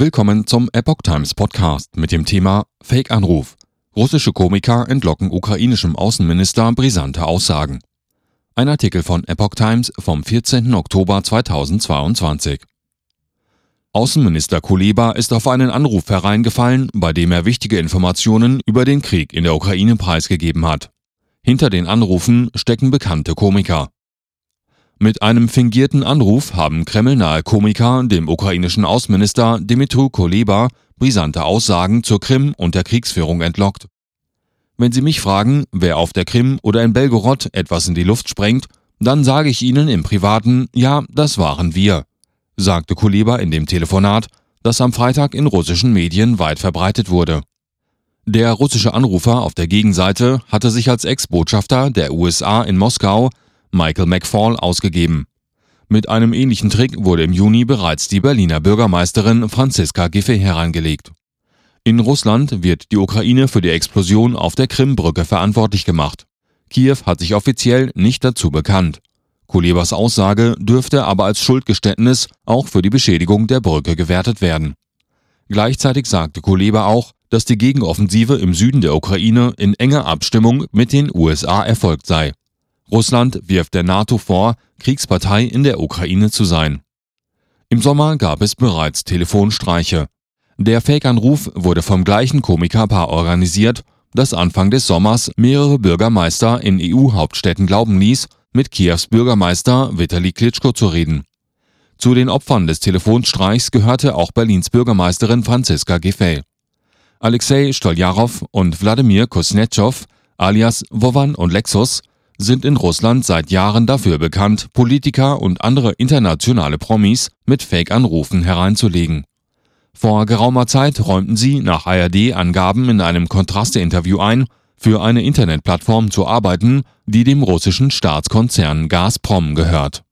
Willkommen zum Epoch Times Podcast mit dem Thema Fake-Anruf. Russische Komiker entlocken ukrainischem Außenminister brisante Aussagen. Ein Artikel von Epoch Times vom 14. Oktober 2022. Außenminister Kuleba ist auf einen Anruf hereingefallen, bei dem er wichtige Informationen über den Krieg in der Ukraine preisgegeben hat. Hinter den Anrufen stecken bekannte Komiker. Mit einem fingierten Anruf haben kremlnahe Komiker dem ukrainischen Außenminister Dmytro Kuleba brisante Aussagen zur Krim und der Kriegsführung entlockt. Wenn Sie mich fragen, wer auf der Krim oder in Belgorod etwas in die Luft sprengt, dann sage ich Ihnen im Privaten, ja, das waren wir, sagte Kuleba in dem Telefonat, das am Freitag in russischen Medien weit verbreitet wurde. Der russische Anrufer auf der Gegenseite hatte sich als Ex-Botschafter der USA in Moskau Michael McFall ausgegeben. Mit einem ähnlichen Trick wurde im Juni bereits die Berliner Bürgermeisterin Franziska Giffey herangelegt. In Russland wird die Ukraine für die Explosion auf der Krimbrücke verantwortlich gemacht. Kiew hat sich offiziell nicht dazu bekannt. Kulebas Aussage dürfte aber als Schuldgeständnis auch für die Beschädigung der Brücke gewertet werden. Gleichzeitig sagte Kuleba auch, dass die Gegenoffensive im Süden der Ukraine in enger Abstimmung mit den USA erfolgt sei. Russland wirft der NATO vor, Kriegspartei in der Ukraine zu sein. Im Sommer gab es bereits Telefonstreiche. Der Fake-Anruf wurde vom gleichen Komikerpaar organisiert, das Anfang des Sommers mehrere Bürgermeister in EU-Hauptstädten glauben ließ, mit Kiews Bürgermeister Vitali Klitschko zu reden. Zu den Opfern des Telefonstreichs gehörte auch Berlins Bürgermeisterin Franziska Giffey. Alexei Stoljarow und Wladimir Kusnetschow alias Wovan und Lexus sind in Russland seit Jahren dafür bekannt, Politiker und andere internationale Promis mit Fake-Anrufen hereinzulegen. Vor geraumer Zeit räumten sie nach ARD-Angaben in einem Kontraste-Interview ein, für eine Internetplattform zu arbeiten, die dem russischen Staatskonzern Gazprom gehört